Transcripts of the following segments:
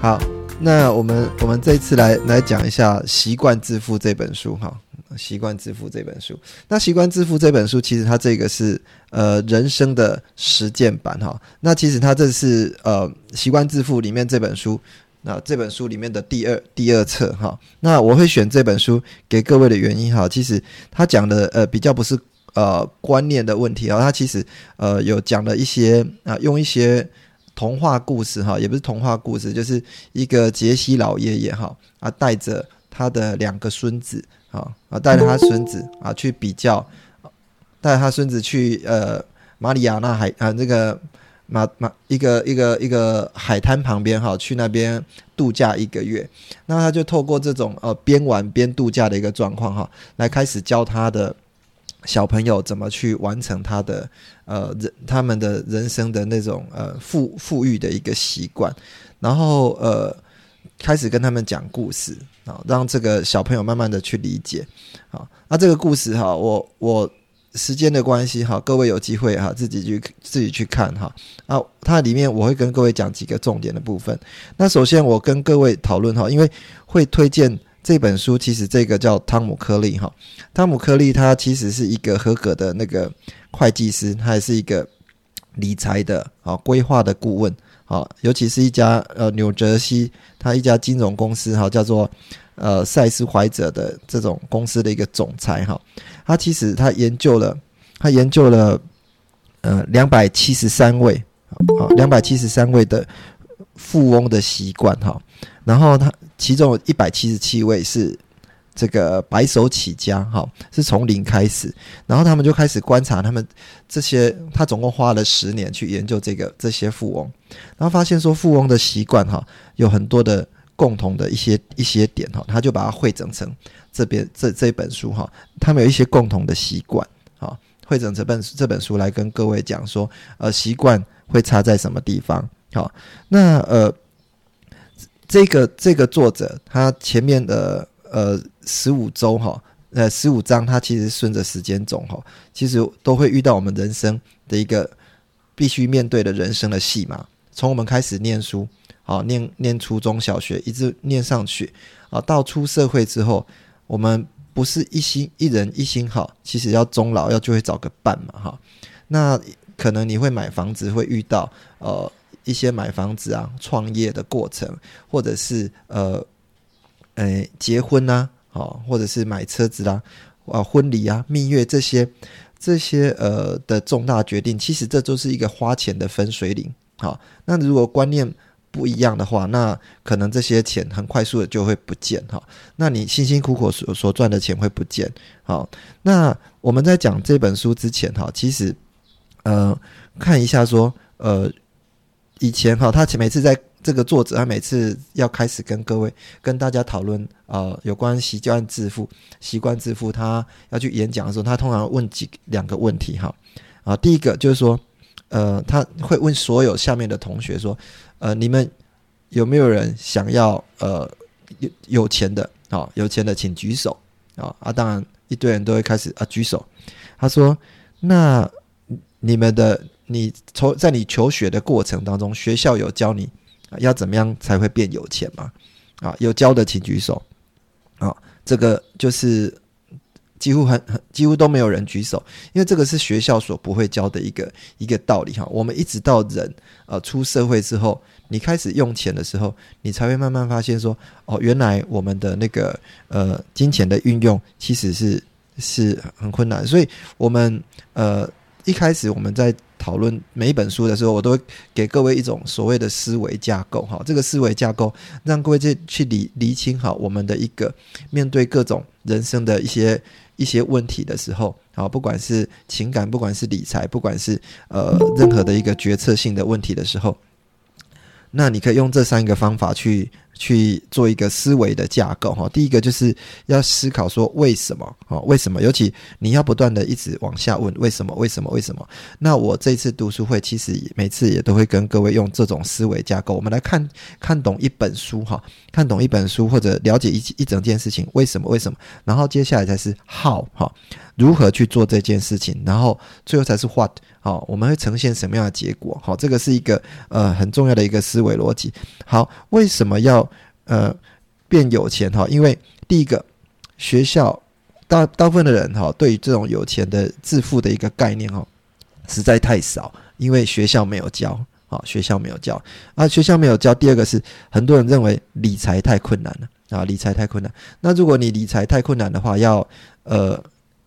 好，那我们我们这次来来讲一下《习惯致富》这本书哈，《习惯致富》这本书。那《习惯致富》这本书其实它这个是呃人生的实践版哈。那其实它这是呃《习惯致富》里面这本书，那这本书里面的第二第二册哈。那我会选这本书给各位的原因哈，其实它讲的呃比较不是呃观念的问题啊，它其实呃有讲了一些啊用一些。童话故事哈，也不是童话故事，就是一个杰西老爷爷哈啊，带着他的两个孙子啊啊，带着他孙子啊去比较，带着他孙子去呃马里亚纳海啊那个马马一个一个一个海滩旁边哈，去那边度假一个月。那他就透过这种呃边玩边度假的一个状况哈，来开始教他的。小朋友怎么去完成他的呃人他们的人生的那种呃富富裕的一个习惯，然后呃开始跟他们讲故事啊，让这个小朋友慢慢的去理解啊。那这个故事哈，我我时间的关系哈，各位有机会哈自己去自己去看哈啊。它里面我会跟各位讲几个重点的部分。那首先我跟各位讨论哈，因为会推荐。这本书其实这个叫汤姆·科利哈，汤姆·科利他其实是一个合格的那个会计师，他也是一个理财的啊规划的顾问啊，尤其是一家呃纽泽西他一家金融公司哈，叫做呃赛斯怀者的这种公司的一个总裁哈，他其实他研究了他研究了呃两百七十三位啊两百七十三位的富翁的习惯哈，然后他。其中有一百七十七位是这个白手起家，哈，是从零开始，然后他们就开始观察他们这些，他总共花了十年去研究这个这些富翁，然后发现说富翁的习惯，哈，有很多的共同的一些一些点，哈，他就把它汇整成这边这这本书，哈，他们有一些共同的习惯，哈，汇整这本这本书来跟各位讲说，呃，习惯会差在什么地方，好，那呃。这个这个作者他前面的呃十五周哈呃十五章他其实顺着时间走哈，其实都会遇到我们人生的一个必须面对的人生的戏码。从我们开始念书，好念念初中小学一直念上去啊，到出社会之后，我们不是一心一人一心好，其实要终老要就会找个伴嘛哈。那可能你会买房子会遇到呃。一些买房子啊、创业的过程，或者是呃，诶结婚呐，哦，或者是买车子啦，啊，婚礼啊、蜜月这些这些呃的重大决定，其实这都是一个花钱的分水岭。好，那如果观念不一样的话，那可能这些钱很快速的就会不见哈。那你辛辛苦苦所所赚的钱会不见。好，那我们在讲这本书之前哈，其实呃看一下说呃。以前哈，他每次在这个作者，他每次要开始跟各位、跟大家讨论啊，有关习惯致富、习惯致富，他要去演讲的时候，他通常问几两个问题哈。啊，第一个就是说，呃，他会问所有下面的同学说，呃，你们有没有人想要呃有有钱的啊？有钱的请举手啊啊！当然一堆人都会开始啊举手。他说，那你们的。你从在你求学的过程当中，学校有教你要怎么样才会变有钱吗？啊，有教的请举手。啊，这个就是几乎很很几乎都没有人举手，因为这个是学校所不会教的一个一个道理哈。我们一直到人呃出社会之后，你开始用钱的时候，你才会慢慢发现说，哦，原来我们的那个呃金钱的运用其实是是很困难，所以我们呃一开始我们在。讨论每一本书的时候，我都会给各位一种所谓的思维架构，哈，这个思维架构让各位去去理理清好我们的一个面对各种人生的一些一些问题的时候，好，不管是情感，不管是理财，不管是呃任何的一个决策性的问题的时候，那你可以用这三个方法去。去做一个思维的架构哈，第一个就是要思考说为什么哦，为什么？尤其你要不断的一直往下问为什么？为什么？为什么？那我这次读书会其实每次也都会跟各位用这种思维架构，我们来看看懂一本书哈，看懂一本书或者了解一一整件事情为什么？为什么？然后接下来才是 how 哈，如何去做这件事情？然后最后才是 what 好，我们会呈现什么样的结果？好，这个是一个呃很重要的一个思维逻辑。好，为什么要？呃，变有钱哈，因为第一个学校大大部分的人哈，对于这种有钱的致富的一个概念哈，实在太少，因为学校没有教，好，学校没有教啊，学校没有教。第二个是很多人认为理财太困难了啊，理财太困难。那如果你理财太困难的话，要呃，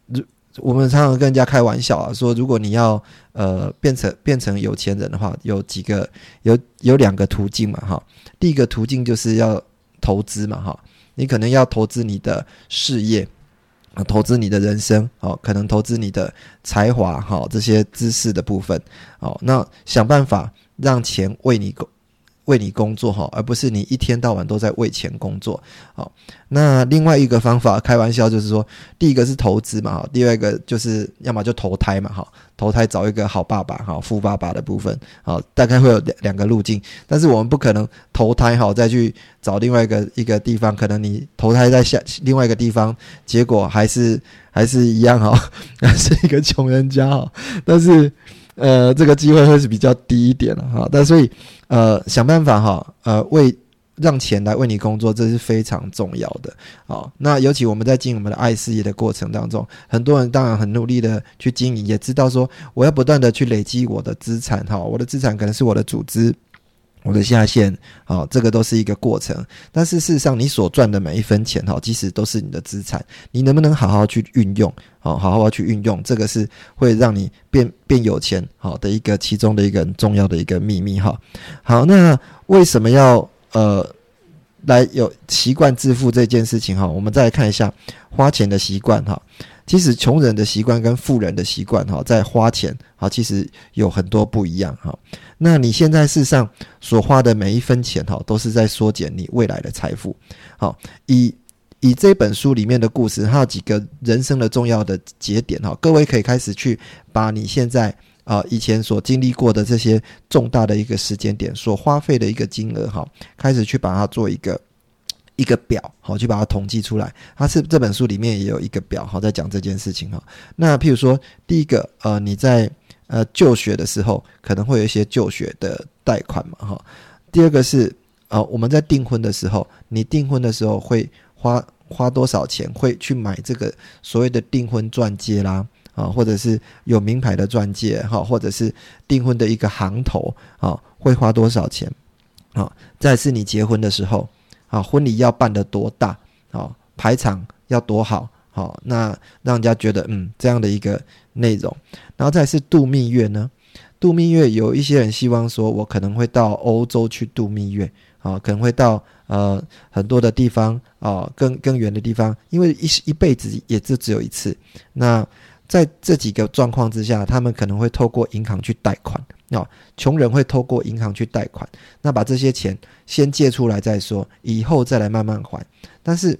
如我们常常跟人家开玩笑啊，说如果你要呃变成变成有钱人的话，有几个有有两个途径嘛哈，第一个途径就是要。投资嘛，哈，你可能要投资你的事业啊，投资你的人生，哦，可能投资你的才华，哈，这些知识的部分，哦，那想办法让钱为你为你工作，哈，而不是你一天到晚都在为钱工作，好。那另外一个方法，开玩笑就是说，第一个是投资嘛，哈，第二个就是要么就投胎嘛，哈，投胎找一个好爸爸，哈，富爸爸的部分，好，大概会有两两个路径，但是我们不可能投胎，哈，再去找另外一个一个地方，可能你投胎在下另外一个地方，结果还是还是一样，哈，还是一个穷人家，哈，但是呃，这个机会会是比较低一点了，哈，但所以呃，想办法，哈，呃，为。让钱来为你工作，这是非常重要的。好，那尤其我们在经营我们的爱事业的过程当中，很多人当然很努力的去经营，也知道说我要不断的去累积我的资产。哈，我的资产可能是我的组织、我的下线。好，这个都是一个过程。但是事实上，你所赚的每一分钱，哈，其实都是你的资产。你能不能好好去运用？好，好好去运用，这个是会让你变变有钱好的一个其中的一个很重要的一个秘密。哈，好，那为什么要？呃，来有习惯致富这件事情哈，我们再来看一下花钱的习惯哈。其实穷人的习惯跟富人的习惯哈，在花钱哈，其实有很多不一样哈。那你现在世上所花的每一分钱哈，都是在缩减你未来的财富。好，以以这本书里面的故事，它有几个人生的重要的节点哈，各位可以开始去把你现在。啊，以前所经历过的这些重大的一个时间点，所花费的一个金额，哈，开始去把它做一个一个表，好，去把它统计出来。它是这本书里面也有一个表，好，在讲这件事情哈。那譬如说，第一个，呃，你在呃就学的时候，可能会有一些就学的贷款嘛，哈。第二个是，呃，我们在订婚的时候，你订婚的时候会花花多少钱，会去买这个所谓的订婚钻戒啦。啊，或者是有名牌的钻戒，哈，或者是订婚的一个行头，啊，会花多少钱？啊，再是你结婚的时候，啊，婚礼要办得多大？啊，排场要多好？好，那让人家觉得，嗯，这样的一个内容。然后再是度蜜月呢？度蜜月有一些人希望说，我可能会到欧洲去度蜜月，啊，可能会到呃很多的地方，啊，更更远的地方，因为一一辈子也就只有一次，那。在这几个状况之下，他们可能会透过银行去贷款。哦，穷人会透过银行去贷款，那把这些钱先借出来再说，以后再来慢慢还。但是，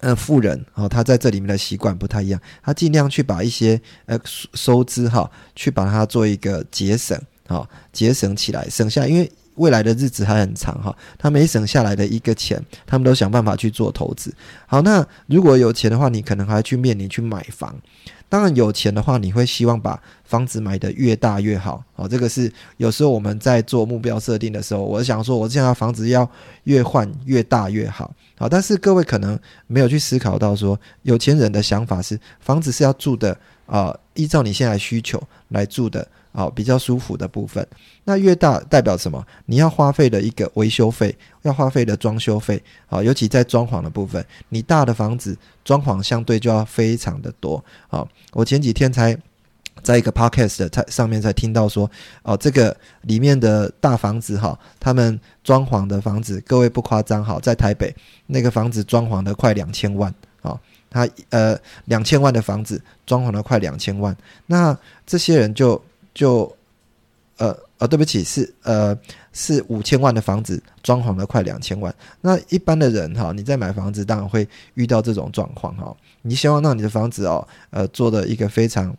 呃，富人哦，他在这里面的习惯不太一样，他尽量去把一些呃收支哈，去把它做一个节省，好节省起来，省下，因为未来的日子还很长哈。他没省下来的一个钱，他们都想办法去做投资。好，那如果有钱的话，你可能还要去面临去买房。当然有钱的话，你会希望把房子买得越大越好。哦，这个是有时候我们在做目标设定的时候，我想说，我现在房子要越换越大越好。好，但是各位可能没有去思考到说，有钱人的想法是房子是要住的啊，依照你现在需求来住的。好，比较舒服的部分，那越大代表什么？你要花费的一个维修费，要花费的装修费，好，尤其在装潢的部分，你大的房子装潢相对就要非常的多。好，我前几天才在一个 podcast 才上面才听到说，哦，这个里面的大房子哈，他们装潢的房子，各位不夸张，好，在台北那个房子装潢的快两千万，好，他呃两千万的房子装潢了快两千万，那这些人就。就，呃，呃，对不起，是呃是五千万的房子，装潢了快两千万。那一般的人哈，你在买房子当然会遇到这种状况哈。你希望让你的房子哦，呃，做的一个非常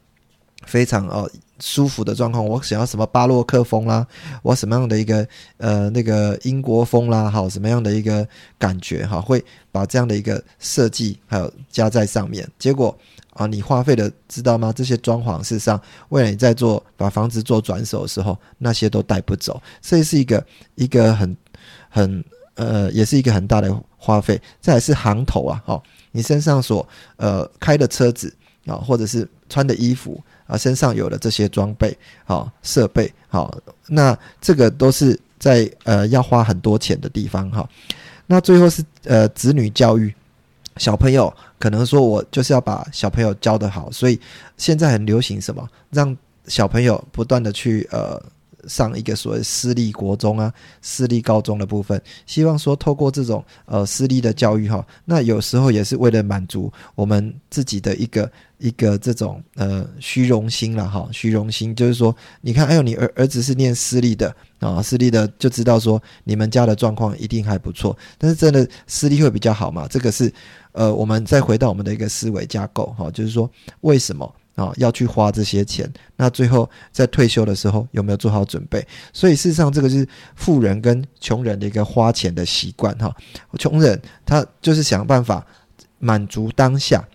非常哦舒服的状况。我想要什么巴洛克风啦，我什么样的一个呃那个英国风啦，好什么样的一个感觉哈，会把这样的一个设计还有加在上面，结果。啊，你花费的知道吗？这些装潢事实上，为了你在做把房子做转手的时候，那些都带不走，所以是一个一个很很呃，也是一个很大的花费。再是行头啊，哦，你身上所呃开的车子啊，或者是穿的衣服啊，身上有的这些装备好设备好，那这个都是在呃要花很多钱的地方哈。那最后是呃子女教育。小朋友可能说，我就是要把小朋友教得好，所以现在很流行什么，让小朋友不断的去呃上一个所谓私立国中啊、私立高中的部分，希望说透过这种呃私立的教育哈，那有时候也是为了满足我们自己的一个一个这种呃虚荣心了哈，虚荣心就是说，你看，哎呦，你儿儿子是念私立的。啊，私立的就知道说你们家的状况一定还不错，但是真的私立会比较好嘛？这个是，呃，我们再回到我们的一个思维架构哈，就是说为什么啊要去花这些钱？那最后在退休的时候有没有做好准备？所以事实上，这个是富人跟穷人的一个花钱的习惯哈。穷人他就是想办法满足当下，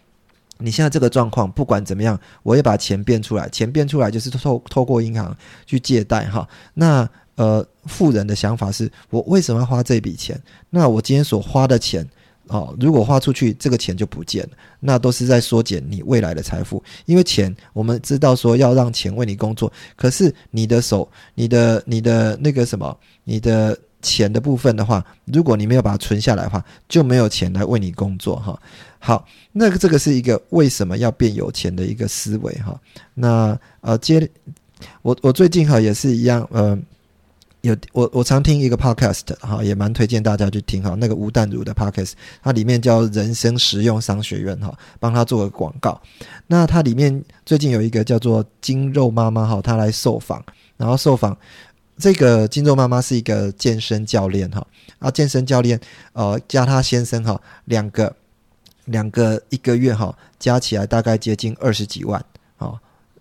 你现在这个状况不管怎么样，我也把钱变出来，钱变出来就是透透过银行去借贷哈。那呃，富人的想法是我为什么要花这笔钱？那我今天所花的钱，哦，如果花出去，这个钱就不见了，那都是在缩减你未来的财富。因为钱，我们知道说要让钱为你工作，可是你的手、你的、你的那个什么、你的钱的部分的话，如果你没有把它存下来的话，就没有钱来为你工作哈。好，那个这个是一个为什么要变有钱的一个思维哈。那呃，接我我最近哈也是一样呃。有我我常听一个 podcast 哈，也蛮推荐大家去听哈。那个吴淡如的 podcast，它里面叫人生实用商学院哈，帮他做个广告。那它里面最近有一个叫做金肉妈妈哈，她来受访，然后受访这个金肉妈妈是一个健身教练哈，啊健身教练呃加他先生哈，两个两个一个月哈加起来大概接近二十几万啊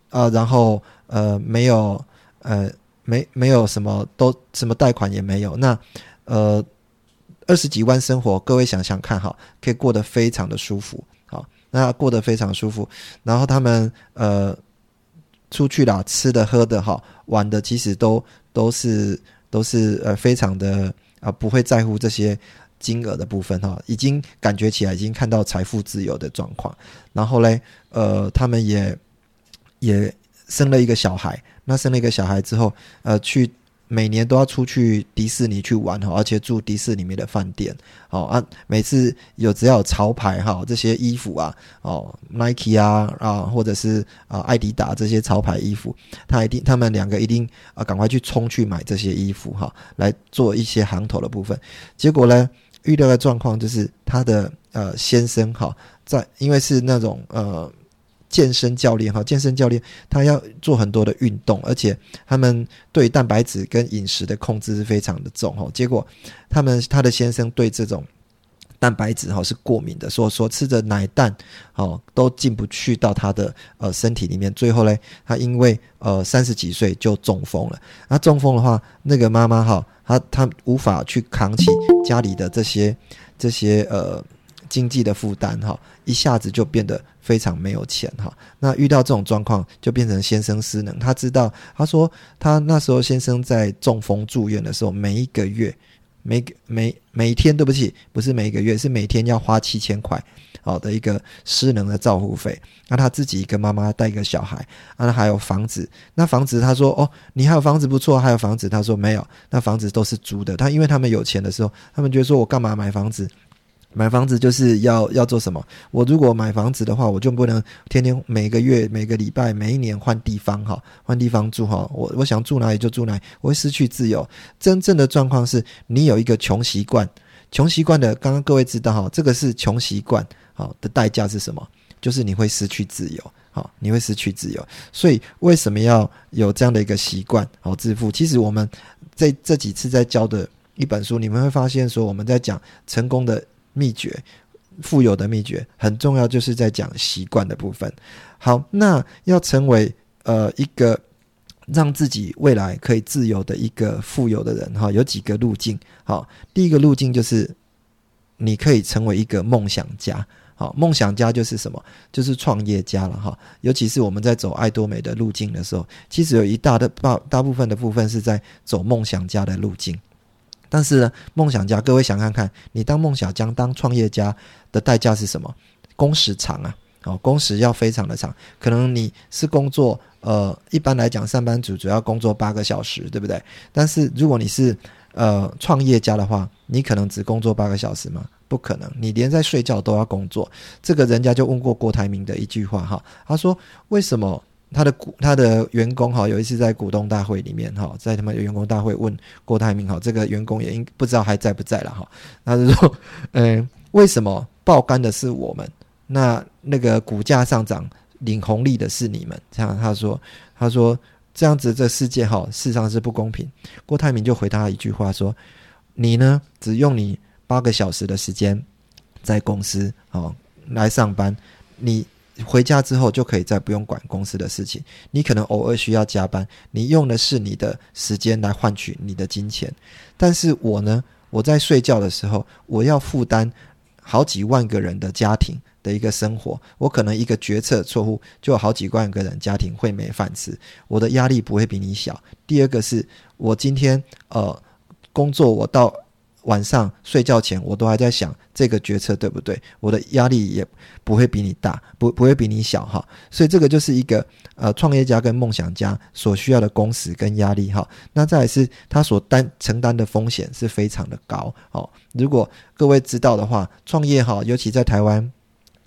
啊，然后呃没有呃。没没有什么都什么贷款也没有，那呃二十几万生活，各位想想看哈，可以过得非常的舒服，好，那过得非常舒服。然后他们呃出去啦，吃的喝的哈，玩的其实都都是都是呃非常的啊，不会在乎这些金额的部分哈，已经感觉起来已经看到财富自由的状况。然后嘞，呃，他们也也生了一个小孩。那生了一个小孩之后，呃，去每年都要出去迪士尼去玩哈，而且住迪士尼里面的饭店，好啊，每次有只要有潮牌哈，这些衣服啊，哦，Nike 啊啊，或者是啊艾迪达这些潮牌衣服，他一定他们两个一定啊赶快去冲去买这些衣服哈，来做一些行头的部分。结果呢，遇到的状况就是他的呃先生哈，在因为是那种呃。健身教练哈，健身教练他要做很多的运动，而且他们对蛋白质跟饮食的控制是非常的重哈。结果他们他的先生对这种蛋白质哈是过敏的，所说吃着奶蛋哦都进不去到他的呃身体里面。最后呢，他因为呃三十几岁就中风了。那中风的话，那个妈妈哈，她她无法去扛起家里的这些这些呃。经济的负担哈，一下子就变得非常没有钱哈。那遇到这种状况，就变成先生失能。他知道，他说他那时候先生在中风住院的时候，每一个月，每每每天，对不起，不是每一个月，是每天要花七千块，好的一个失能的照护费。那他自己一个妈妈带一个小孩，那还有房子。那房子，他说哦，你还有房子不错，还有房子。他说没有，那房子都是租的。他因为他们有钱的时候，他们觉得说我干嘛买房子？买房子就是要要做什么？我如果买房子的话，我就不能天天每个月、每个礼拜、每一年换地方哈，换地方住哈。我我想住哪里就住哪里，我会失去自由。真正的状况是你有一个穷习惯，穷习惯的，刚刚各位知道哈，这个是穷习惯好的代价是什么？就是你会失去自由。好，你会失去自由。所以为什么要有这样的一个习惯？好，致富。其实我们在这几次在教的一本书，你们会发现说，我们在讲成功的秘诀、富有的秘诀，很重要，就是在讲习惯的部分。好，那要成为呃一个让自己未来可以自由的一个富有的人，哈，有几个路径。好，第一个路径就是你可以成为一个梦想家。好，梦想家就是什么？就是创业家了哈。尤其是我们在走爱多美的路径的时候，其实有一大的大大部分的部分是在走梦想家的路径。但是呢，梦想家，各位想看看，你当梦想家、当创业家的代价是什么？工时长啊，哦，工时要非常的长。可能你是工作，呃，一般来讲，上班族主要工作八个小时，对不对？但是如果你是呃创业家的话，你可能只工作八个小时吗？不可能，你连在睡觉都要工作。这个人家就问过郭台铭的一句话哈，他说为什么他的股他的员工哈有一次在股东大会里面哈，在他们员工大会问郭台铭哈，这个员工也应不知道还在不在了哈，他就说，嗯，为什么爆肝的是我们，那那个股价上涨领红利的是你们？这样他说，他说这样子这世界哈，事实上是不公平。郭台铭就回答一句话说，你呢只用你。八个小时的时间在公司哦来上班，你回家之后就可以再不用管公司的事情。你可能偶尔需要加班，你用的是你的时间来换取你的金钱。但是我呢，我在睡觉的时候，我要负担好几万个人的家庭的一个生活。我可能一个决策错误，就有好几万个人家庭会没饭吃。我的压力不会比你小。第二个是我今天呃工作，我到。晚上睡觉前，我都还在想这个决策对不对？我的压力也不会比你大，不不会比你小哈。所以这个就是一个呃创业家跟梦想家所需要的工时跟压力哈。那再来是他所担承担的风险是非常的高哦。如果各位知道的话，创业哈，尤其在台湾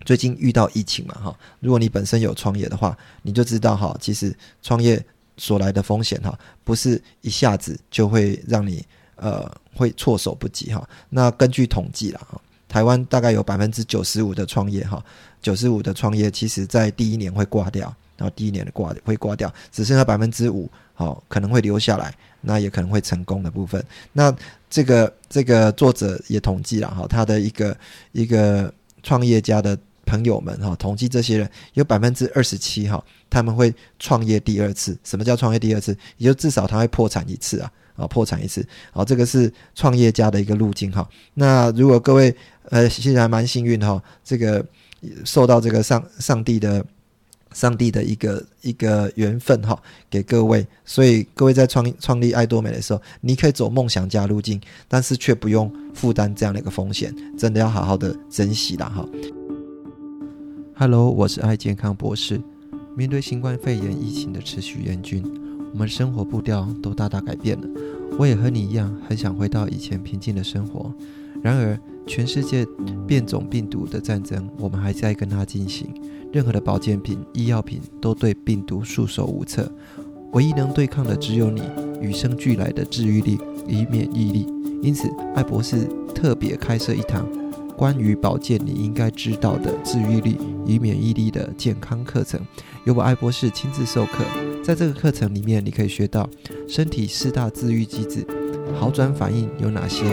最近遇到疫情嘛哈。如果你本身有创业的话，你就知道哈，其实创业所来的风险哈，不是一下子就会让你。呃，会措手不及哈。那根据统计啦，哈，台湾大概有百分之九十五的创业哈，九十五的创业，其实在第一年会挂掉，然后第一年的挂会挂掉，只剩下百分之五，好可能会留下来，那也可能会成功的部分。那这个这个作者也统计了哈，他的一个一个创业家的朋友们哈，统计这些人有百分之二十七哈，他们会创业第二次。什么叫创业第二次？也就至少他会破产一次啊。啊，破产一次，好，这个是创业家的一个路径哈。那如果各位呃，其实还蛮幸运哈，这个受到这个上上帝的上帝的一个一个缘分哈，给各位，所以各位在创创立爱多美的时候，你可以走梦想家路径，但是却不用负担这样的一个风险，真的要好好的珍惜啦哈。Hello，我是爱健康博士。面对新冠肺炎疫情的持续严峻。我们生活步调都大大改变了，我也和你一样，很想回到以前平静的生活。然而，全世界变种病毒的战争，我们还在跟它进行。任何的保健品、医药品都对病毒束手无策，唯一能对抗的只有你与生俱来的治愈力与免疫力。因此，艾博士特别开设一堂关于保健你应该知道的治愈力与免疫力的健康课程，由我艾博士亲自授课。在这个课程里面，你可以学到身体四大自愈机制、好转反应有哪些、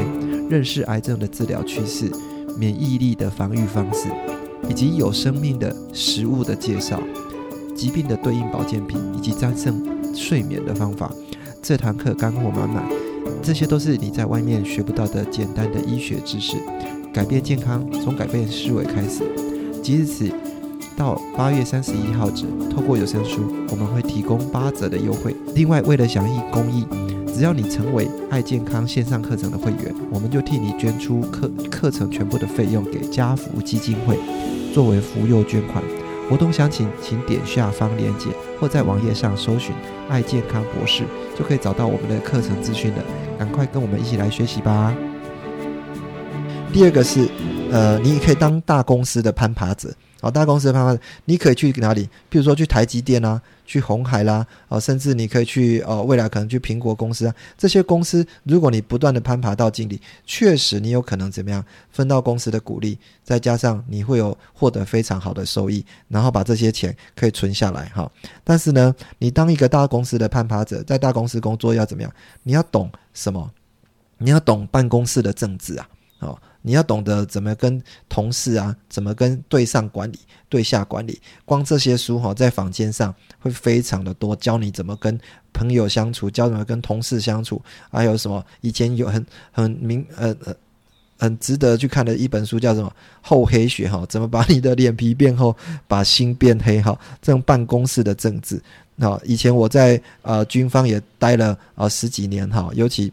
认识癌症的治疗趋势、免疫力的防御方式，以及有生命的食物的介绍、疾病的对应保健品，以及战胜睡眠的方法。这堂课干货满满，这些都是你在外面学不到的简单的医学知识。改变健康，从改变思维开始。即日起。到八月三十一号止，透过有声书，我们会提供八折的优惠。另外，为了响应公益，只要你成为爱健康线上课程的会员，我们就替你捐出课课程全部的费用给家福基金会，作为福幼捐款。活动详情请点下方链接，或在网页上搜寻“爱健康博士”，就可以找到我们的课程资讯了。赶快跟我们一起来学习吧！第二个是。呃，你可以当大公司的攀爬者。哦，大公司的攀爬者，你可以去哪里？比如说去台积电啊，去红海啦，啊，甚至你可以去哦，未来可能去苹果公司啊。这些公司，如果你不断的攀爬到经理，确实你有可能怎么样分到公司的股利，再加上你会有获得非常好的收益，然后把这些钱可以存下来哈。但是呢，你当一个大公司的攀爬者，在大公司工作要怎么样？你要懂什么？你要懂办公室的政治啊，哦。你要懂得怎么跟同事啊，怎么跟对上管理、对下管理。光这些书哈，在坊间上会非常的多，教你怎么跟朋友相处，教怎么跟同事相处。还有什么？以前有很很明呃呃很值得去看的一本书，叫什么《厚黑学》哈？怎么把你的脸皮变厚，把心变黑哈？这种办公室的政治。那以前我在呃军方也待了啊十几年哈，尤其。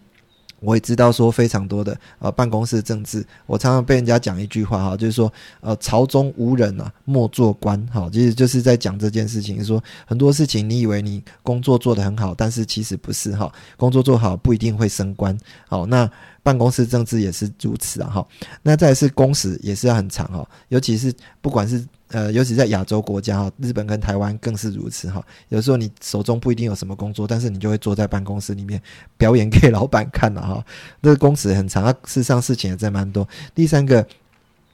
我也知道说非常多的呃办公室政治，我常常被人家讲一句话哈，就是说呃朝中无人啊，莫做官哈，其实就是在讲这件事情，说很多事情你以为你工作做得很好，但是其实不是哈，工作做好不一定会升官，好那。办公室政治也是如此啊，哈，那再是工时也是要很长哈，尤其是不管是呃，尤其在亚洲国家哈，日本跟台湾更是如此哈。有时候你手中不一定有什么工作，但是你就会坐在办公室里面表演给老板看了哈。这个工时很长，事实上事情也在蛮多。第三个。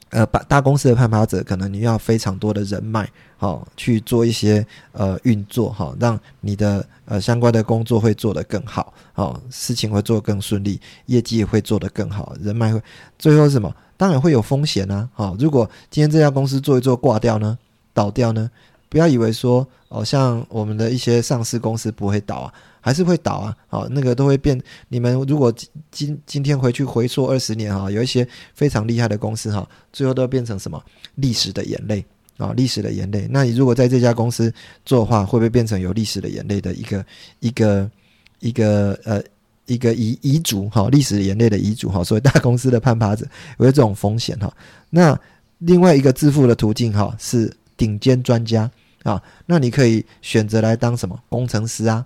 呃，大大公司的攀爬者，可能你要非常多的人脉，好去做一些呃运作，哈，让你的呃相关的工作会做得更好，好事情会做得更顺利，业绩也会做得更好，人脉会最后是什么？当然会有风险啊，好，如果今天这家公司做一做挂掉呢，倒掉呢，不要以为说哦，像我们的一些上市公司不会倒啊。还是会倒啊，好，那个都会变。你们如果今今天回去回溯二十年哈，有一些非常厉害的公司哈，最后都变成什么历史的眼泪啊，历史的眼泪。那你如果在这家公司做的话，会不会变成有历史的眼泪的一个一个一个呃一个遗遗嘱哈？历史眼泪的遗嘱哈？所以大公司的攀爬者有这种风险哈。那另外一个致富的途径哈，是顶尖专家啊。那你可以选择来当什么工程师啊？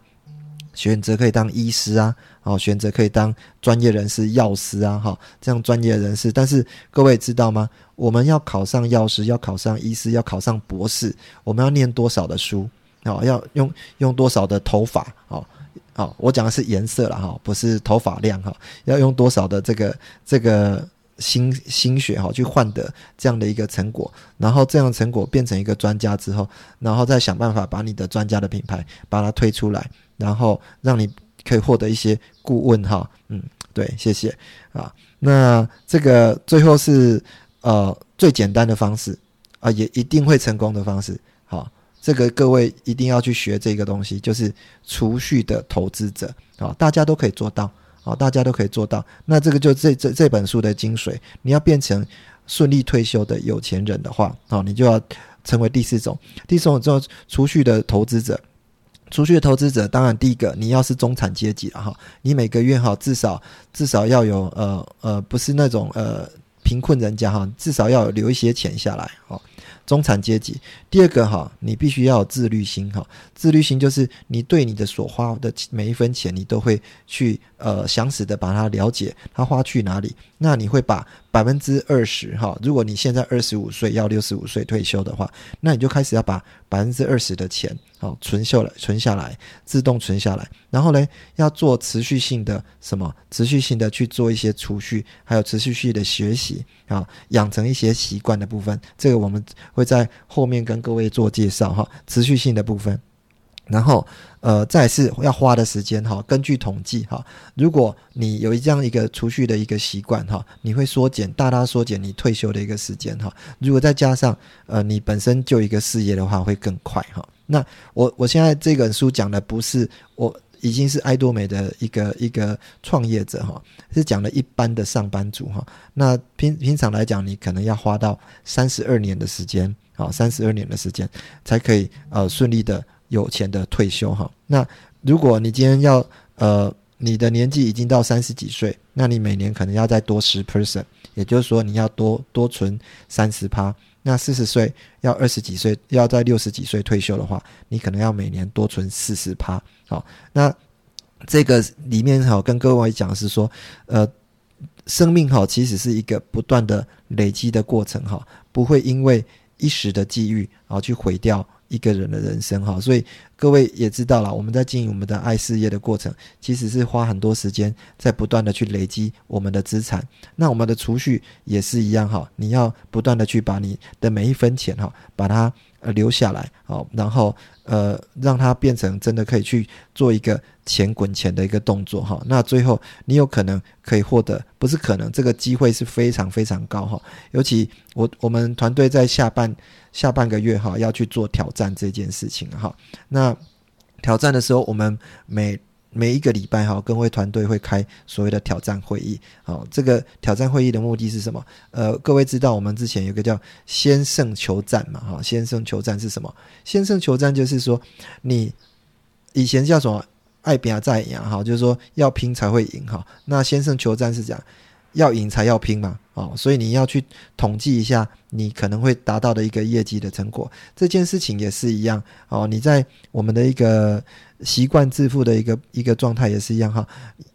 选择可以当医师啊，哦，选择可以当专业人士、药师啊，哈，这样专业人士。但是各位知道吗？我们要考上药师，要考上医师，要考上博士，我们要念多少的书？哦，要用用多少的头发？哦。哦，我讲的是颜色了哈，不是头发量哈。要用多少的这个这个心心血哈，去换得这样的一个成果，然后这样成果变成一个专家之后，然后再想办法把你的专家的品牌把它推出来。然后让你可以获得一些顾问哈，嗯，对，谢谢啊。那这个最后是呃最简单的方式啊，也一定会成功的方式。好，这个各位一定要去学这个东西，就是储蓄的投资者啊，大家都可以做到啊，大家都可以做到。那这个就这这这本书的精髓，你要变成顺利退休的有钱人的话哦，你就要成为第四种，第四种叫储蓄的投资者。储蓄的投资者，当然第一个，你要是中产阶级了哈，你每个月哈至少至少要有呃呃，不是那种呃贫困人家哈，至少要留一些钱下来哦。中产阶级，第二个哈，你必须要有自律心哈。自律心就是你对你的所花的每一分钱，你都会去呃详实的把它了解，它花去哪里。那你会把百分之二十哈，如果你现在二十五岁要六十五岁退休的话，那你就开始要把百分之二十的钱好存下来，存下来，自动存下来。然后呢，要做持续性的什么？持续性的去做一些储蓄，还有持续性的学习啊，养成一些习惯的部分。这个我们会在后面跟各位做介绍哈，持续性的部分。然后，呃，再是要花的时间哈。根据统计哈，如果你有这样一个储蓄的一个习惯哈，你会缩减大大缩减你退休的一个时间哈。如果再加上呃你本身就一个事业的话，会更快哈。那我我现在这本书讲的不是我已经是爱多美的一个一个创业者哈，是讲了一般的上班族哈。那平平常来讲，你可能要花到三十二年的时间啊，三十二年的时间才可以呃顺利的。有钱的退休哈，那如果你今天要呃，你的年纪已经到三十几岁，那你每年可能要再多十 percent，也就是说你要多多存三十趴。那四十岁要二十几岁，要在六十几岁退休的话，你可能要每年多存四十趴。好，那这个里面哈跟各位讲是说，呃生命哈，其实是一个不断的累积的过程哈，不会因为一时的际遇然后去毁掉一个人的人生哈。所以各位也知道了，我们在经营我们的爱事业的过程，其实是花很多时间在不断的去累积我们的资产。那我们的储蓄也是一样哈，你要不断的去把你的每一分钱哈，把它呃留下来好，然后。呃，让它变成真的可以去做一个钱滚钱的一个动作哈，那最后你有可能可以获得，不是可能，这个机会是非常非常高哈。尤其我我们团队在下半下半个月哈要去做挑战这件事情哈，那挑战的时候我们每。每一个礼拜哈，各位团队会开所谓的挑战会议。好，这个挑战会议的目的是什么？呃，各位知道我们之前有个叫“先胜求战”嘛？哈，“先胜求战”是什么？“先胜求战”就是说，你以前叫什么“爱拼再赢”哈，就是说要拼才会赢哈。那“先胜求战”是讲要赢才要拼嘛？哦，所以你要去统计一下你可能会达到的一个业绩的成果。这件事情也是一样哦，你在我们的一个。习惯致富的一个一个状态也是一样哈，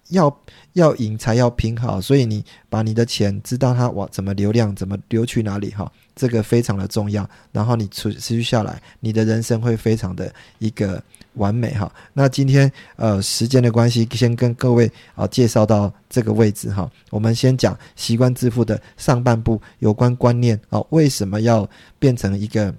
要要赢才要拼好，所以你把你的钱知道它往怎么流量怎么流去哪里哈，这个非常的重要。然后你持持续下来，你的人生会非常的一个完美哈。那今天呃时间的关系，先跟各位啊介绍到这个位置哈。我们先讲习惯致富的上半部有关观念啊，为什么要变成一个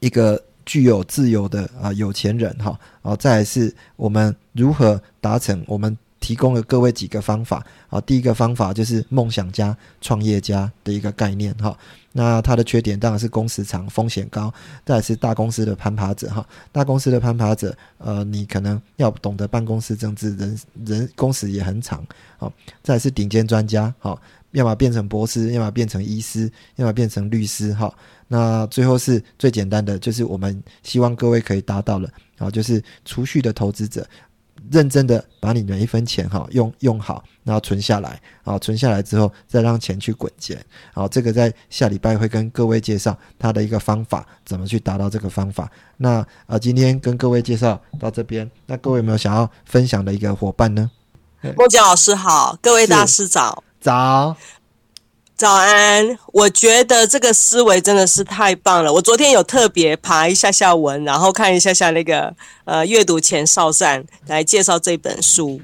一个。具有自由的啊有钱人哈，然后再来是我们如何达成？我们提供了各位几个方法啊。第一个方法就是梦想家、创业家的一个概念哈。那它的缺点当然是工时长、风险高。再来是大公司的攀爬者哈，大公司的攀爬者，呃，你可能要懂得办公室政治，人人工时也很长。好，再来是顶尖专家，哈，要么变成博士，要么变成医师，要么变成律师哈。那最后是最简单的，就是我们希望各位可以达到了，啊，就是储蓄的投资者，认真的把你每一分钱哈用用好，然后存下来，啊，存下来之后再让钱去滚钱，好，这个在下礼拜会跟各位介绍他的一个方法，怎么去达到这个方法。那呃，今天跟各位介绍到这边，那各位有没有想要分享的一个伙伴呢？莫江老师好，各位大师早早。早安，我觉得这个思维真的是太棒了。我昨天有特别爬一下下文，然后看一下下那个呃阅读前哨站来介绍这本书，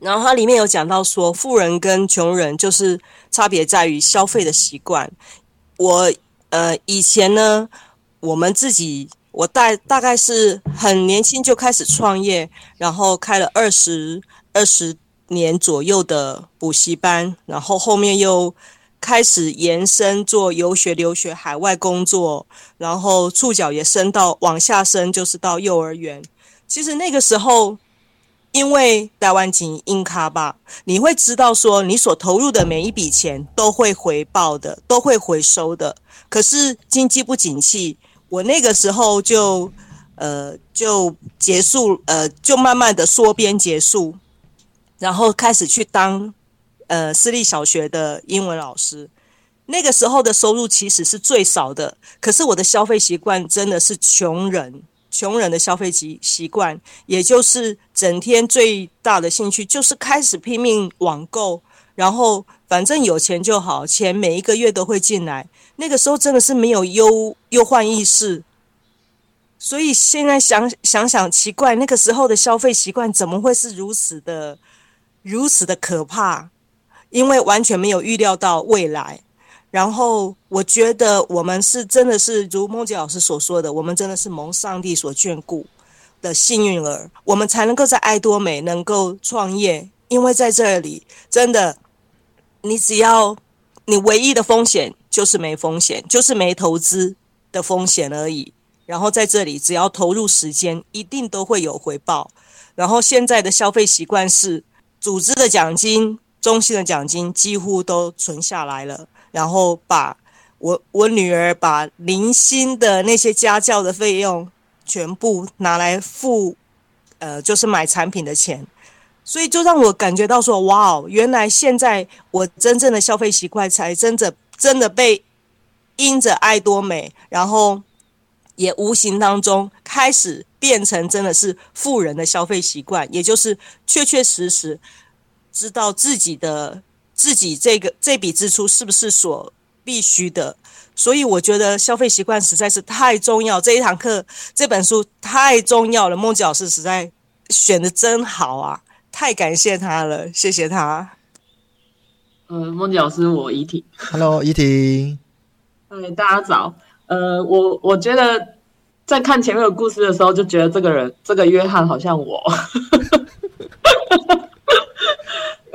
然后它里面有讲到说，富人跟穷人就是差别在于消费的习惯。我呃以前呢，我们自己我大大概是很年轻就开始创业，然后开了二十二十年左右的补习班，然后后面又。开始延伸做游学、留学、海外工作，然后触角也伸到往下伸，就是到幼儿园。其实那个时候，因为台湾景英卡吧，你会知道说，你所投入的每一笔钱都会回报的，都会回收的。可是经济不景气，我那个时候就呃就结束，呃就慢慢的缩编结束，然后开始去当。呃，私立小学的英文老师，那个时候的收入其实是最少的。可是我的消费习惯真的是穷人，穷人的消费习习惯，也就是整天最大的兴趣就是开始拼命网购，然后反正有钱就好，钱每一个月都会进来。那个时候真的是没有忧忧患意识，所以现在想想想奇怪，那个时候的消费习惯怎么会是如此的如此的可怕？因为完全没有预料到未来，然后我觉得我们是真的是如梦洁老师所说的，我们真的是蒙上帝所眷顾的幸运儿，我们才能够在爱多美能够创业。因为在这里，真的，你只要你唯一的风险就是没风险，就是没投资的风险而已。然后在这里，只要投入时间，一定都会有回报。然后现在的消费习惯是组织的奖金。中心的奖金几乎都存下来了，然后把我我女儿把零星的那些家教的费用全部拿来付，呃，就是买产品的钱，所以就让我感觉到说，哇哦，原来现在我真正的消费习惯才真的真的被因着爱多美，然后也无形当中开始变成真的是富人的消费习惯，也就是确确实实。知道自己的自己这个这笔支出是不是所必须的。所以我觉得消费习惯实在是太重要，这一堂课这本书太重要了。孟吉老师实在选的真好啊，太感谢他了，谢谢他。嗯，孟吉老师，我怡婷。Hello，怡婷。嗨，大家早。呃，我我觉得在看前面的故事的时候，就觉得这个人，这个约翰好像我。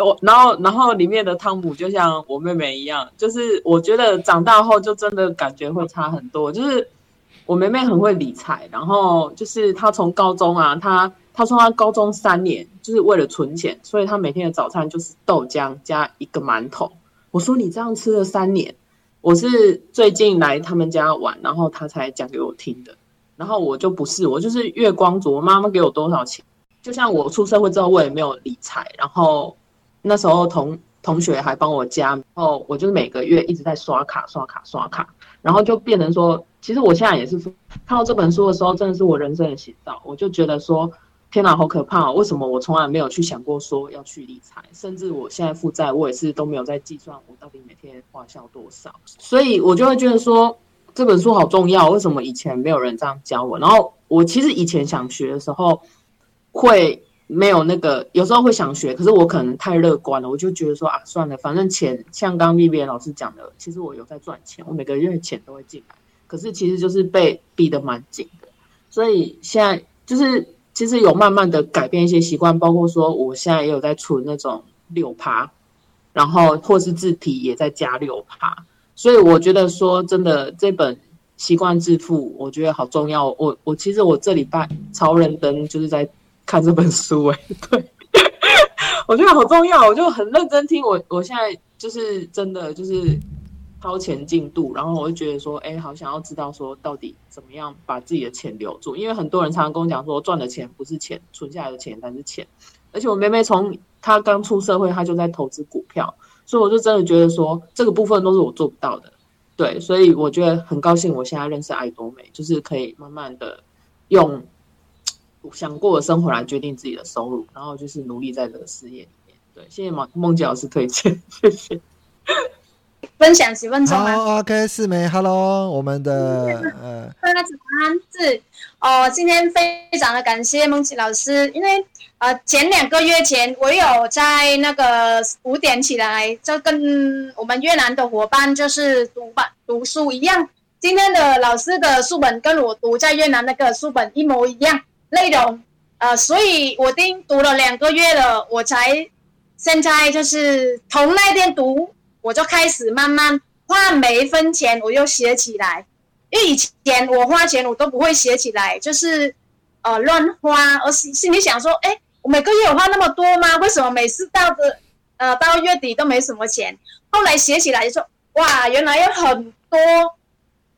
我然后然后里面的汤姆就像我妹妹一样，就是我觉得长大后就真的感觉会差很多。就是我妹妹很会理财，然后就是她从高中啊，她她说她高中三年就是为了存钱，所以她每天的早餐就是豆浆加一个馒头。我说你这样吃了三年，我是最近来他们家玩，然后她才讲给我听的。然后我就不是，我就是月光族，我妈妈给我多少钱，就像我出社会之后，我也没有理财，然后。那时候同同学还帮我加，然后我就是每个月一直在刷卡刷卡刷卡，然后就变成说，其实我现在也是看到这本书的时候，真的是我人生的写照。我就觉得说，天哪，好可怕！为什么我从来没有去想过说要去理财？甚至我现在负债，我也是都没有在计算我到底每天花销多少。所以我就会觉得说，这本书好重要。为什么以前没有人这样教我？然后我其实以前想学的时候，会。没有那个，有时候会想学，可是我可能太乐观了，我就觉得说啊，算了，反正钱像刚 B B 老师讲的，其实我有在赚钱，我每个月钱都会进来，可是其实就是被逼得蛮紧的，所以现在就是其实有慢慢的改变一些习惯，包括说我现在也有在存那种六趴，然后或是字体也在加六趴，所以我觉得说真的这本习惯致富，我觉得好重要，我我其实我这礼拜超认真就是在。看这本书哎，对，我觉得好重要，我就很认真听。我我现在就是真的就是超前进度，然后我就觉得说，哎，好想要知道说到底怎么样把自己的钱留住，因为很多人常常跟我讲说，赚的钱不是钱，存下来的钱才是钱。而且我妹妹从她刚出社会，她就在投资股票，所以我就真的觉得说，这个部分都是我做不到的。对，所以我觉得很高兴，我现在认识爱多美，就是可以慢慢的用。想过的生活来决定自己的收入，然后就是努力在这个事业里面。对，谢谢孟孟姐老师推荐，谢谢。分享几分钟吗？OK，四梅，Hello，我们的呃，大家早安，是哦，今天非常的感谢孟琪老师，因为呃前两个月前我有在那个五点起来，就跟我们越南的伙伴就是读吧读书一样。今天的老师的书本跟我读在越南那个书本一模一样。内容，呃，所以我经读了两个月了，我才现在就是从那天读，我就开始慢慢花每一分钱，我又写起来。因为以前我花钱我都不会写起来，就是呃乱花，而是心里想说，哎，我每个月有花那么多吗？为什么每次到的呃到月底都没什么钱？后来写起来就说，哇，原来有很多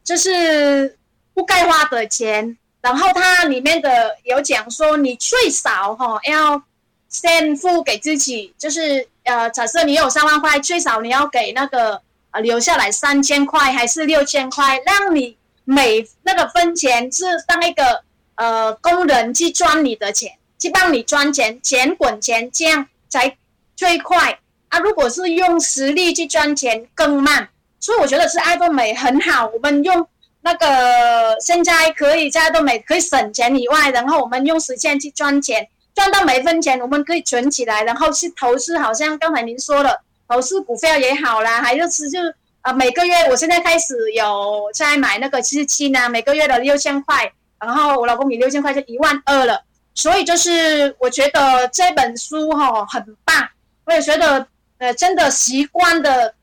就是不该花的钱。然后它里面的有讲说，你最少哈要先付给自己，就是呃，假设你有三万块，最少你要给那个呃留下来三千块还是六千块，让你每那个分钱是当一个呃工人去赚你的钱，去帮你赚钱，钱滚钱，这样才最快啊！如果是用实力去赚钱更慢，所以我觉得是爱多美很好，我们用。那个现在可以在都每可以省钱以外，然后我们用时间去赚钱，赚到每一分钱我们可以存起来，然后去投资。好像刚才您说的，投资股票也好啦，还有是就啊每个月我现在开始有在买那个七七呢，每个月的六千块，然后我老公给六千块就一万二了。所以就是我觉得这本书哈很棒，我也觉得呃真的习惯的。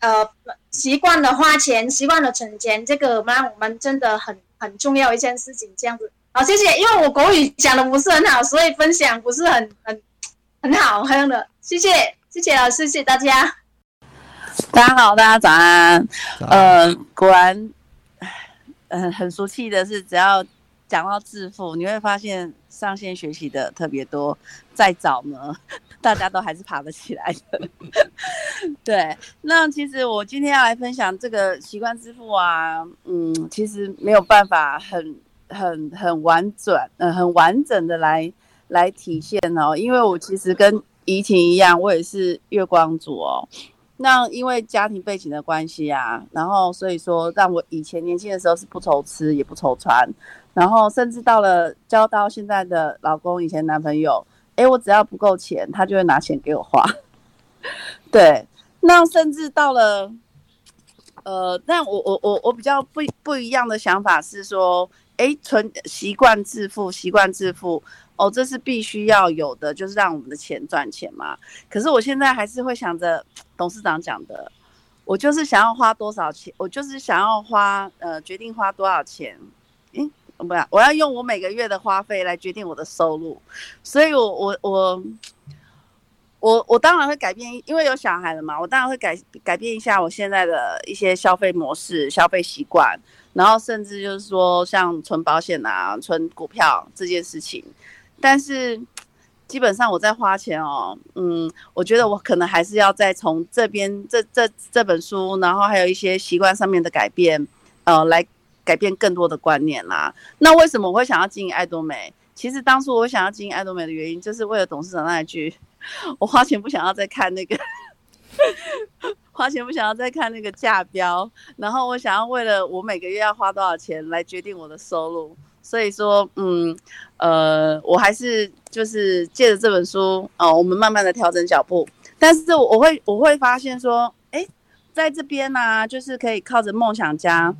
呃，习惯了花钱，习惯了存钱，这个嘛我们真的很很重要一件事情。这样子，好，谢谢。因为我国语讲的不是很好，所以分享不是很很很好，这样的。谢谢，谢谢老师，谢谢大家。大家好，大家早安。呃，果然，嗯，很俗气的是，只要讲到致富，你会发现上线学习的特别多。再早呢？大家都还是爬得起来的，对。那其实我今天要来分享这个习惯支付啊，嗯，其实没有办法很很很完整，呃，很完整的来来体现哦，因为我其实跟怡婷一样，我也是月光族哦。那因为家庭背景的关系啊，然后所以说让我以前年轻的时候是不愁吃也不愁穿，然后甚至到了交到现在的老公，以前男朋友，诶，我只要不够钱，他就会拿钱给我花。对，那甚至到了，呃，但我我我我比较不不一样的想法是说，诶，存习惯致富，习惯致富。哦，这是必须要有的，就是让我们的钱赚钱嘛。可是我现在还是会想着董事长讲的，我就是想要花多少钱，我就是想要花呃决定花多少钱。不要，我要用我每个月的花费来决定我的收入。所以，我我我我我当然会改变，因为有小孩了嘛，我当然会改改变一下我现在的一些消费模式、消费习惯，然后甚至就是说像存保险啊、存股票这件事情。但是基本上我在花钱哦，嗯，我觉得我可能还是要再从这边这这这本书，然后还有一些习惯上面的改变，呃，来改变更多的观念啦。那为什么我会想要经营爱多美？其实当初我想要经营爱多美的原因，就是为了董事长那一句：我花钱不想要再看那个，花钱不想要再看那个价标，然后我想要为了我每个月要花多少钱来决定我的收入。所以说，嗯，呃，我还是就是借着这本书，哦，我们慢慢的调整脚步。但是我会我会发现说，哎，在这边呢，就是可以靠着梦想家，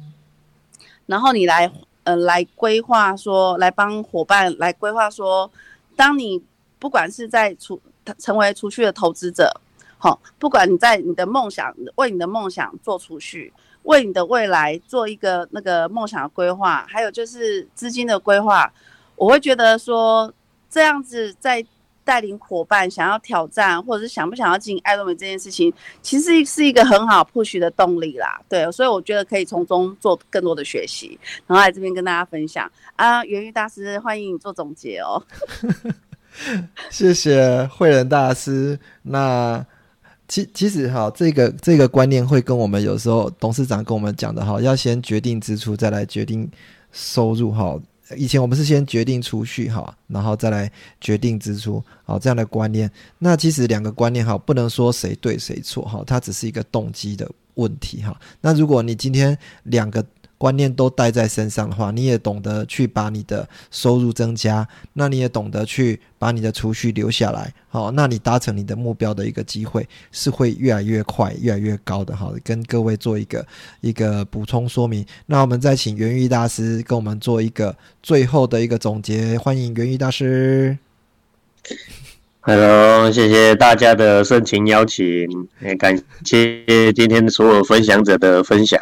然后你来，呃，来规划说，来帮伙伴来规划说，当你不管是在储成为储蓄的投资者，好，不管你在你的梦想为你的梦想做储蓄。为你的未来做一个那个梦想的规划，还有就是资金的规划，我会觉得说这样子在带领伙伴想要挑战，或者是想不想要进爱多美这件事情，其实是一个很好 push 的动力啦。对，所以我觉得可以从中做更多的学习，然后来这边跟大家分享啊。元玉大师，欢迎你做总结哦。谢谢慧仁大师。那。其其实哈，这个这个观念会跟我们有时候董事长跟我们讲的哈，要先决定支出，再来决定收入哈。以前我们是先决定储蓄哈，然后再来决定支出，好这样的观念。那其实两个观念哈，不能说谁对谁错哈，它只是一个动机的问题哈。那如果你今天两个。观念都带在身上的话，你也懂得去把你的收入增加，那你也懂得去把你的储蓄留下来，好，那你达成你的目标的一个机会是会越来越快、越来越高的。好，跟各位做一个一个补充说明。那我们再请元玉大师跟我们做一个最后的一个总结。欢迎元玉大师。Hello，谢谢大家的盛情邀请，也感谢今天所有分享者的分享。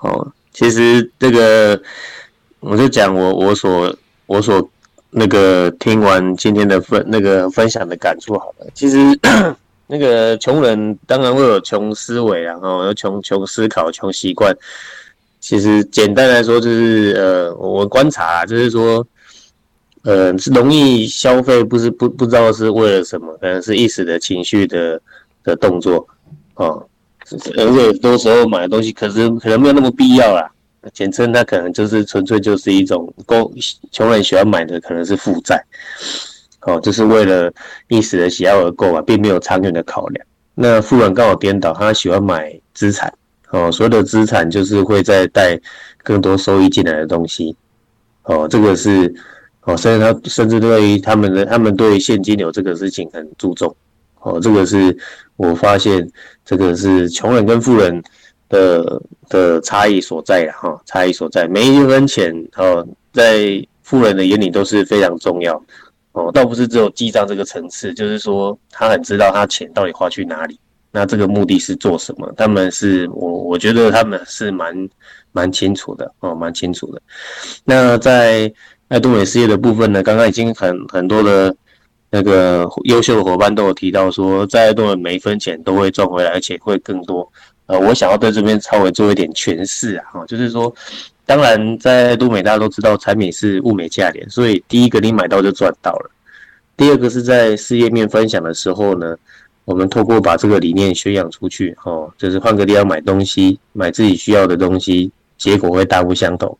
哦。其实这个，我就讲我我所我所那个听完今天的分那个分享的感触好了。其实 那个穷人当然会有穷思维，然后穷穷思考、穷习惯。其实简单来说就是呃，我观察就是说，呃，是容易消费，不是不不知道是为了什么，可能是一时的情绪的的动作哦。而且多时候买的东西，可是可能没有那么必要啦。简称它可能就是纯粹就是一种够穷人喜欢买的，可能是负债。哦，就是为了一时的喜好而购买，并没有长远的考量。那富人刚好颠倒，他喜欢买资产。哦，所有的资产就是会再带更多收益进来的东西。哦，这个是哦，甚至他甚至对于他们的他们对现金流这个事情很注重。哦，这个是我发现，这个是穷人跟富人的的差异所在哈，差异所在。每一分钱哦，在富人的眼里都是非常重要哦，倒不是只有记账这个层次，就是说他很知道他钱到底花去哪里，那这个目的是做什么？他们是我我觉得他们是蛮蛮清楚的哦，蛮清楚的。那在爱多美事业的部分呢，刚刚已经很很多的。那个优秀的伙伴都有提到说，在多的每一分钱都会赚回来，而且会更多。呃，我想要在这边稍微做一点诠释啊，哈，就是说，当然在都美大家都知道产品是物美价廉，所以第一个你买到就赚到了。第二个是在事业面分享的时候呢，我们透过把这个理念宣扬出去，哦，就是换个地方买东西，买自己需要的东西，结果会大不相同。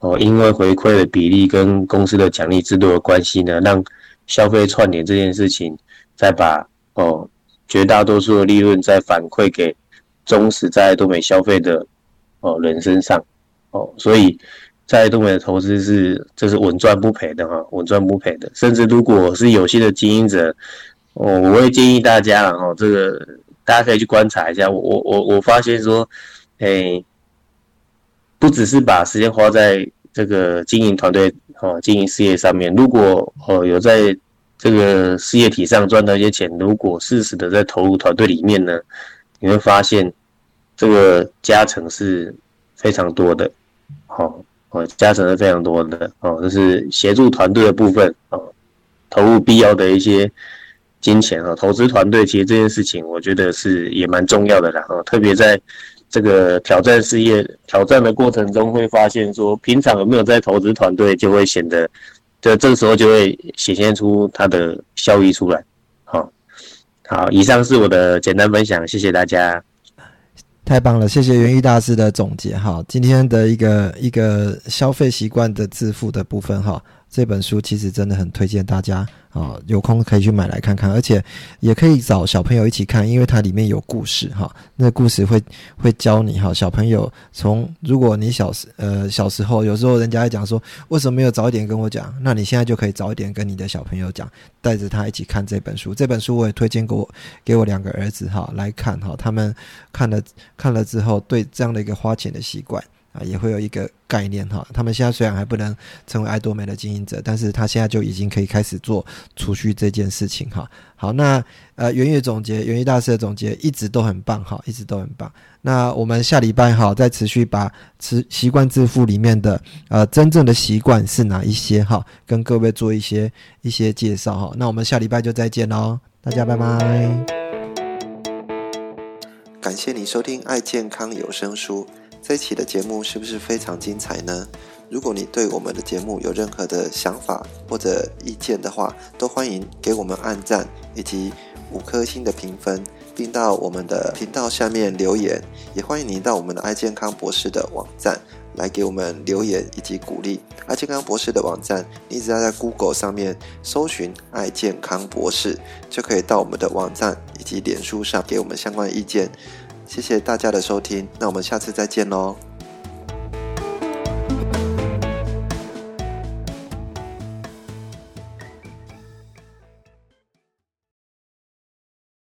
哦，因为回馈的比例跟公司的奖励制度的关系呢，让消费串联这件事情，再把哦绝大多数的利润再反馈给忠实在东北消费的哦人身上哦，所以在东北的投资是这是稳赚不赔的哈，稳赚不赔的。甚至如果是有心的经营者，哦，我会建议大家了哈，这个大家可以去观察一下。我我我我发现说，哎，不只是把时间花在这个经营团队哦，经营事业上面。如果哦有在这个事业体上赚到一些钱，如果适时的在投入团队里面呢，你会发现这个加成是非常多的。好哦，加成是非常多的哦，就是协助团队的部分哦，投入必要的一些金钱和投资团队，其实这件事情我觉得是也蛮重要的啦。哦，特别在。这个挑战事业挑战的过程中，会发现说，平常有没有在投资团队，就会显得，就这时候就会显现出它的效益出来。好，好，以上是我的简单分享，谢谢大家。太棒了，谢谢元玉大师的总结。哈，今天的一个一个消费习惯的致富的部分，哈，这本书其实真的很推荐大家。啊，有空可以去买来看看，而且也可以找小朋友一起看，因为它里面有故事哈。那故事会会教你哈，小朋友从如果你小时呃小时候，有时候人家会讲说，为什么没有早一点跟我讲？那你现在就可以早一点跟你的小朋友讲，带着他一起看这本书。这本书我也推荐给我给我两个儿子哈来看哈，他们看了看了之后，对这样的一个花钱的习惯。啊，也会有一个概念哈。他们现在虽然还不能成为爱多美的经营者，但是他现在就已经可以开始做储蓄这件事情哈。好，那呃，元月总结，元月大师的总结一直都很棒哈，一直都很棒。那我们下礼拜哈，再持续把持习惯致富里面的呃真正的习惯是哪一些哈，跟各位做一些一些介绍哈。那我们下礼拜就再见喽，大家拜拜。感谢你收听爱健康有声书。这期的节目是不是非常精彩呢？如果你对我们的节目有任何的想法或者意见的话，都欢迎给我们按赞以及五颗星的评分，并到我们的频道下面留言。也欢迎您到我们的爱健康博士的网站来给我们留言以及鼓励。爱健康博士的网站，你只要在 Google 上面搜寻“爱健康博士”，就可以到我们的网站以及脸书上给我们相关意见。谢谢大家的收听，那我们下次再见喽。